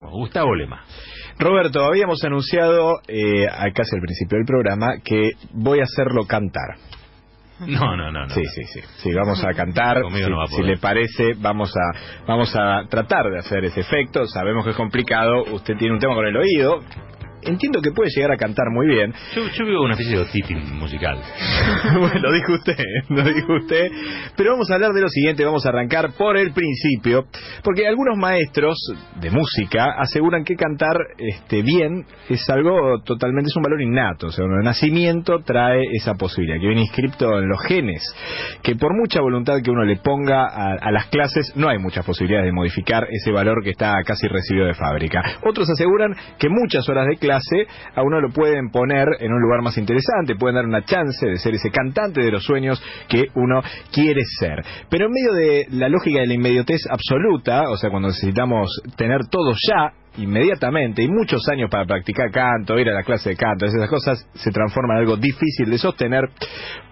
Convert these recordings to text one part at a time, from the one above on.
Gustavo Lema. Roberto, habíamos anunciado eh, casi al principio del programa que voy a hacerlo cantar. No, no, no, no. Sí, sí, sí. Sí, vamos a cantar. Conmigo si, no va a si le parece, vamos a vamos a tratar de hacer ese efecto. Sabemos que es complicado. Usted tiene un tema con el oído. Entiendo que puede llegar a cantar muy bien. Yo, yo veo una especie de otiting musical. bueno, lo dijo usted, lo dijo usted. Pero vamos a hablar de lo siguiente, vamos a arrancar por el principio, porque algunos maestros de música aseguran que cantar este, bien es algo totalmente, es un valor innato, o sea, el nacimiento trae esa posibilidad, que viene inscripto en los genes, que por mucha voluntad que uno le ponga a, a las clases, no hay muchas posibilidades de modificar ese valor que está casi recibido de fábrica. Otros aseguran que muchas horas de clase a uno lo pueden poner en un lugar más interesante, pueden dar una chance de ser ese cantante de los sueños que uno quiere ser. Pero en medio de la lógica de la inmediatez absoluta, o sea, cuando necesitamos tener todo ya, inmediatamente y muchos años para practicar canto, ir a la clase de canto, esas cosas se transforman en algo difícil de sostener.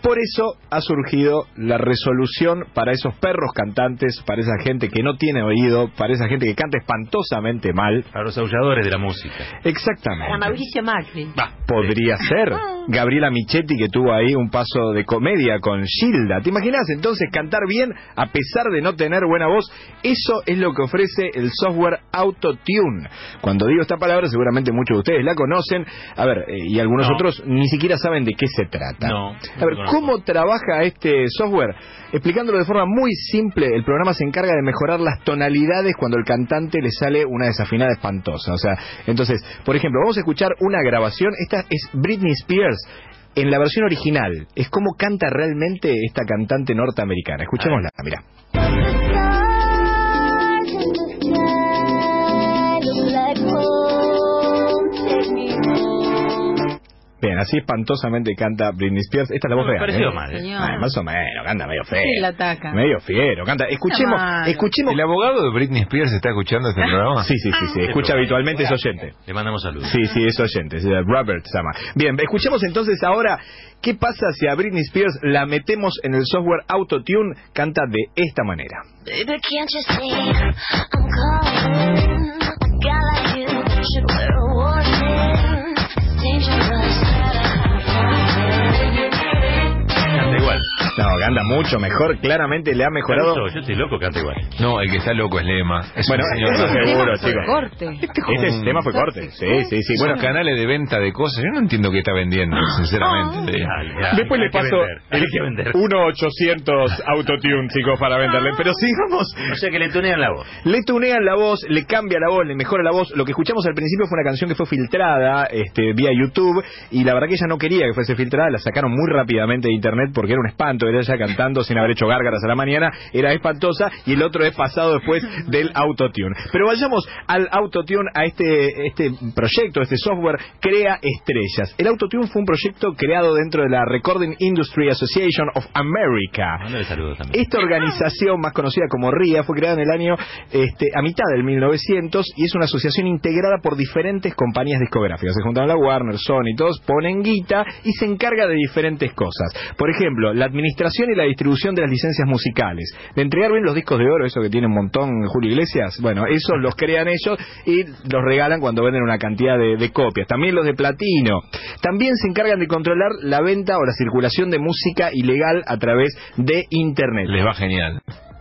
Por eso ha surgido la resolución para esos perros cantantes, para esa gente que no tiene oído, para esa gente que canta espantosamente mal. Para los aulladores de la música. Exactamente. Para Mauricio Macri. Podría ser. Gabriela Michetti que tuvo ahí un paso de comedia con Gilda. ¿Te imaginas entonces cantar bien a pesar de no tener buena voz? Eso es lo que ofrece el software AutoTune. Cuando digo esta palabra seguramente muchos de ustedes la conocen. A ver, eh, y algunos No. otros ni siquiera saben de qué se trata. No, A ver. ¿cómo trabaja este software? Explicándolo de forma muy simple, el programa se encarga de mejorar las tonalidades cuando el cantante le sale una desafinada espantosa. O sea, entonces, por ejemplo, vamos a escuchar una grabación. Esta es Britney Spears. En la versión original, es como canta realmente esta cantante norteamericana. Escuchémosla, mira. Así espantosamente canta Britney Spears. Esta es la voz Me real. pareció ¿eh? mal, ¿eh? Señor. Ah, más o menos, canta medio feo. Sí, la ataca. Medio fiero, canta. Escuchemos, escuchemos. ¿El abogado de Britney Spears está escuchando este programa? Sí, sí, sí, sí. Escucha habitualmente, es oyente. Le mandamos saludos. Sí, sí, es oyente. eh, Robert se llama. Bien, escuchemos entonces ahora qué pasa si a Britney Spears la metemos en el software AutoTune. Canta de esta manera. Baby, can't you see I'm calling? A guy like you should wear a warning. Dangerous. Canta mucho mejor. Claramente le ha mejorado. Yo, yo estoy loco, canta igual. No, el que está loco es Lema. Es Bueno, un señor eso seguro, chicos. corte. Este tema fue corte. Sí, sí, sí. Bueno, canales de venta de cosas. Yo no entiendo qué está vendiendo, sinceramente. Dale, dale, Después le paso vender. 1-800 Autotune, chicos, para venderle. Pero sigamos. O sea que le tunean la voz. Le tunean la voz, le cambia la voz, le mejora la voz. Lo que escuchamos al principio fue una canción que fue filtrada este, vía YouTube y la verdad que ella no quería que fuese filtrada, la sacaron muy rápidamente de internet porque era un espanto, era ella cantando sin haber hecho gárgaras a la mañana, era espantosa y el otro es pasado después del autotune. Pero vayamos al autotune, a este, este proyecto, este software, Crea Estrellas. El autotune fue un proyecto creado dentro de la Recording Industry Association of America. Esta organización, más conocida como RIA, fue creada en el año este, a mitad del 1900 y es una asociación integrada por diferentes compañías discográficas. Se juntaron la Warner, Sony, todos ponen guita y se encarga de diferentes cosas. Por ejemplo, la administración y la distribución de las licencias musicales. De entregar bien los discos de oro, eso que tiene un montón Julio Iglesias, bueno, esos los crean ellos y los regalan cuando venden una cantidad de, copias. También los de platino. También se encargan de controlar la venta o la circulación de música ilegal a través de Internet Les va genial.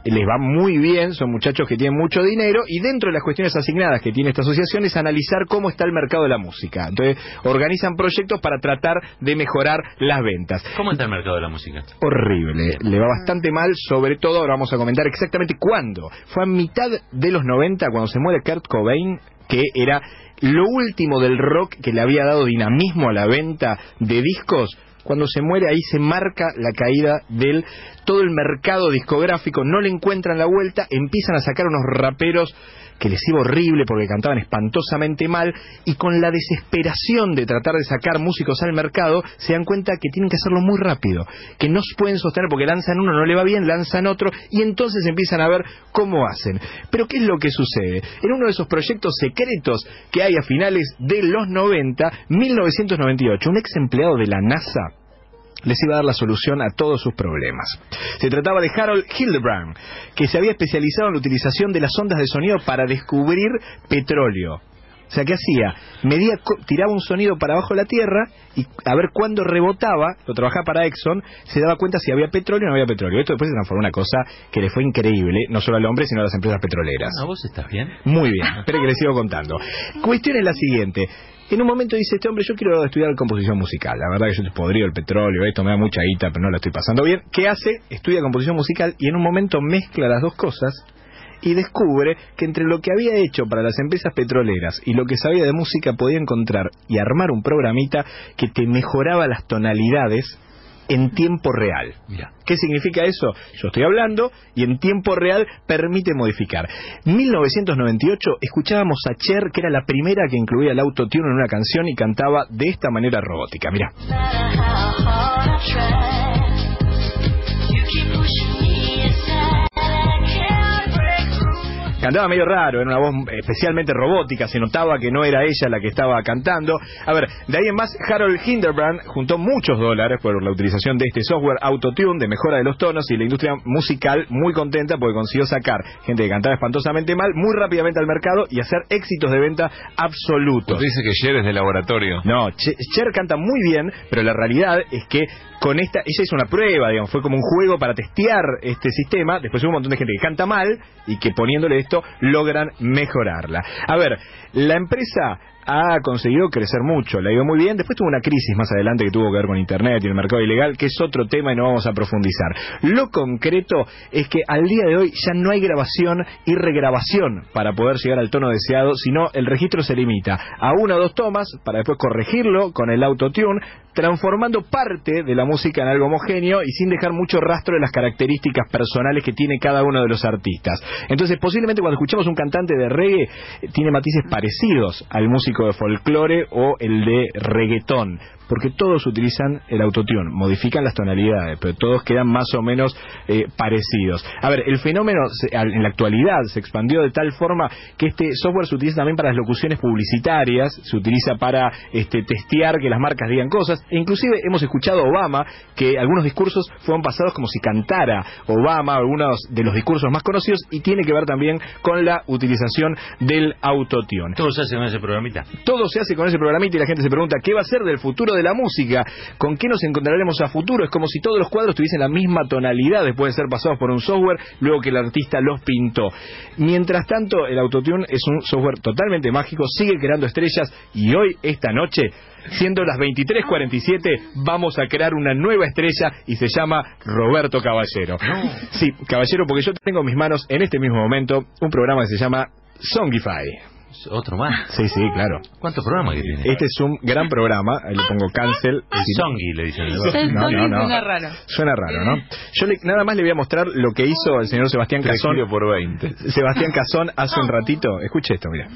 Les va muy bien, son muchachos que tienen mucho dinero y dentro de las cuestiones asignadas que tiene esta asociación es analizar cómo está el mercado de la música. Entonces organizan proyectos para tratar de mejorar las ventas. ¿Cómo está el mercado de la música? Horrible, le va bastante mal, sobre todo ahora vamos a comentar exactamente cuándo. Fue a mitad de los 90 cuando se muere Kurt Cobain, que era lo último del rock que le había dado dinamismo a la venta de discos. Cuando se muere ahí se marca la caída del todo el mercado discográfico, no le encuentran la vuelta, empiezan a sacar unos raperos que les iba horrible porque cantaban espantosamente mal y con la desesperación de tratar de sacar músicos al mercado se dan cuenta que tienen que hacerlo muy rápido, que no pueden sostener porque lanzan uno, no le va bien, lanzan otro y entonces empiezan a ver cómo hacen. Pero ¿qué es lo que sucede? En uno de esos proyectos secretos que hay a finales de los 90, 1998, un ex empleado de la NASA les iba a dar la solución a todos sus problemas. Se trataba de Harold Hildebrand, que se había especializado en la utilización de las ondas de sonido para descubrir petróleo. O sea, ¿qué hacía? Medía, tiraba un sonido para abajo de la tierra y a ver cuándo rebotaba, lo trabajaba para Exxon, se daba cuenta si había petróleo o no había petróleo. Esto después se transformó en una cosa que le fue increíble, no solo al hombre, sino a las empresas petroleras. ¿A vos estás bien? Muy bien, espere que les sigo contando. Cuestión es la siguiente. En un momento dice este hombre, yo quiero estudiar composición musical. La verdad que yo estoy podrido el petróleo, esto me da mucha guita, pero no la estoy pasando bien. ¿Qué hace? Estudia composición musical y en un momento mezcla las dos cosas y descubre que entre lo que había hecho para las empresas petroleras y lo que sabía de música podía encontrar y armar un programita que te mejoraba las tonalidades en tiempo real. Mira. ¿Qué significa eso? Yo estoy hablando y en tiempo real permite modificar. 1998 escuchábamos a Cher, que era la primera que incluía el autotune en una canción y cantaba de esta manera robótica. Mira. Cantaba medio raro, era una voz especialmente robótica, se notaba que no era ella la que estaba cantando. A ver, de ahí en más, Harold Hinderbrand juntó muchos dólares por la utilización de este software autotune de mejora de los tonos y la industria musical muy contenta porque consiguió sacar gente que cantaba espantosamente mal muy rápidamente al mercado y hacer éxitos de venta absolutos. Usted dice que Cher es de laboratorio. No, Che- Cher canta muy bien, pero la realidad es que con esta, ella hizo una prueba, digamos, fue como un juego para testear este sistema, después hubo un montón de gente que canta mal y que poniéndole esto logran mejorarla. A ver, la empresa ha conseguido crecer mucho, le ha ido muy bien, después tuvo una crisis más adelante que tuvo que ver con Internet y el mercado ilegal, que es otro tema y no vamos a profundizar. Lo concreto es que al día de hoy ya no hay grabación y regrabación para poder llegar al tono deseado, sino el registro se limita a una o dos tomas para después corregirlo con el autotune, transformando parte de la música en algo homogéneo y sin dejar mucho rastro de las características personales que tiene cada uno de los artistas. Entonces, posiblemente cuando escuchamos un cantante de reggae, eh, tiene matices parecidos al músico de folclore o el de reggaetón, porque todos utilizan el autotune, modifican las tonalidades, pero todos quedan más o menos eh, parecidos. A ver, el fenómeno se- al- en la actualidad se expandió de tal forma que este software se utiliza también para las locuciones publicitarias, se utiliza para este, testear que las marcas digan cosas, e inclusive hemos escuchado a Obama que algunos discursos fueron pasados como si cantara Obama, algunos de los discursos más conocidos, y tiene que ver también con la utilización del autotune. Todo se hace con ese programita. Todo se hace con ese programita y la gente se pregunta qué va a ser del futuro de la música, con qué nos encontraremos a futuro. Es como si todos los cuadros tuviesen la misma tonalidad después de ser pasados por un software, luego que el artista los pintó. Mientras tanto, el autotune es un software totalmente mágico, sigue creando estrellas y hoy, esta noche, siendo las 23:47, vamos a crear una nueva estrella y se llama Roberto Caballero. Sí, Caballero, porque yo tengo en mis manos en este mismo momento un programa que se llama Songify. Otro más. Sí, sí, claro. ¿Cuántos programas que tiene? Este es un gran programa, ahí le pongo cancel. Songi, le dicen. El No, Sony no, no. suena raro. Suena raro, ¿no? Yo le- nada más le voy a mostrar lo que hizo el señor Sebastián Cazón. Por 20. Sebastián Cazón hace un ratito. Escuche esto, mira.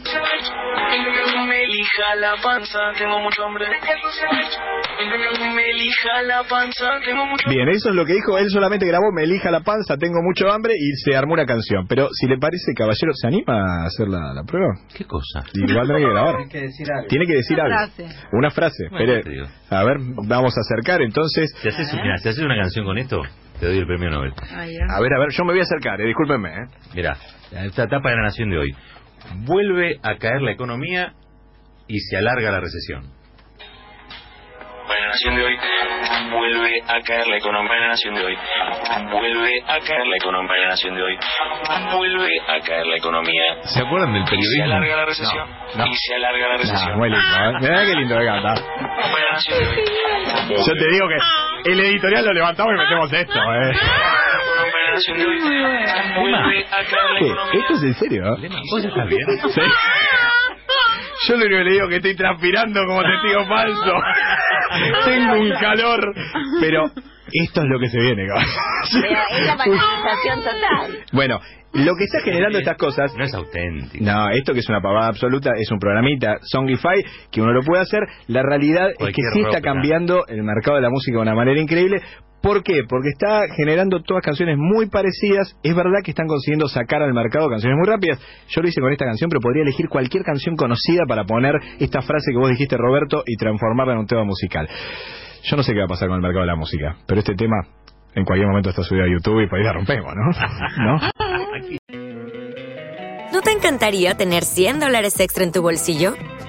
Me elija la panza, tengo mucho hambre. Me elija la panza, tengo mucho Bien, eso es lo que dijo. Él solamente grabó Me elija la panza, tengo mucho hambre y se armó una canción. Pero si le parece, caballero, ¿se anima a hacer la, la prueba? ¿Qué cosa? Igual tiene que grabar. Tiene que decir algo. frase. Una frase. Bueno, Espere. te. A ver, vamos a acercar entonces. Si haces, mira, si haces una canción con esto, te doy el premio Nobel. Ah. A ver, a ver, yo me voy a acercar, eh, discúlpenme. eh. Mira, esta etapa de la nación de hoy. Vuelve a caer la economía y se alarga la recesión. Para la nación de hoy, vuelve a caer la economía. Para la nación de hoy, vuelve a caer la economía. Para la nación de hoy, vuelve a caer la economía. ¿Se acuerdan del Y se periodismo? alarga la recesión. No, no. Y se alarga la recesión. Ah, muy lindo, ¿eh? Mirá qué lindo que canta. Para la nación de hoy, Yo te digo que el editorial lo levantamos y metemos esto, ¿eh? ¿Esto es en serio? ¿Vos estás bien? Sí. Yo lo único que le digo es que estoy transpirando como testigo falso. Tengo un calor. Pero esto es lo que se viene, cabrón. Pero es la magnetización total. Bueno, lo que está generando estas cosas No es auténtico. no, esto que es una pavada absoluta es un programita Songify que uno lo puede hacer. La realidad es que sí está cambiando el mercado de la música de una manera increíble. ¿Por qué? Porque está generando todas canciones muy parecidas. Es verdad que están consiguiendo sacar al mercado canciones muy rápidas. Yo lo hice con esta canción, pero podría elegir cualquier canción conocida para poner esta frase que vos dijiste, Roberto, y transformarla en un tema musical. Yo no sé qué va a pasar con el mercado de la música, pero este tema en cualquier momento está subido a YouTube y por ahí la rompemos, ¿no? ¿No? ¿No te encantaría tener 100 dólares extra en tu bolsillo?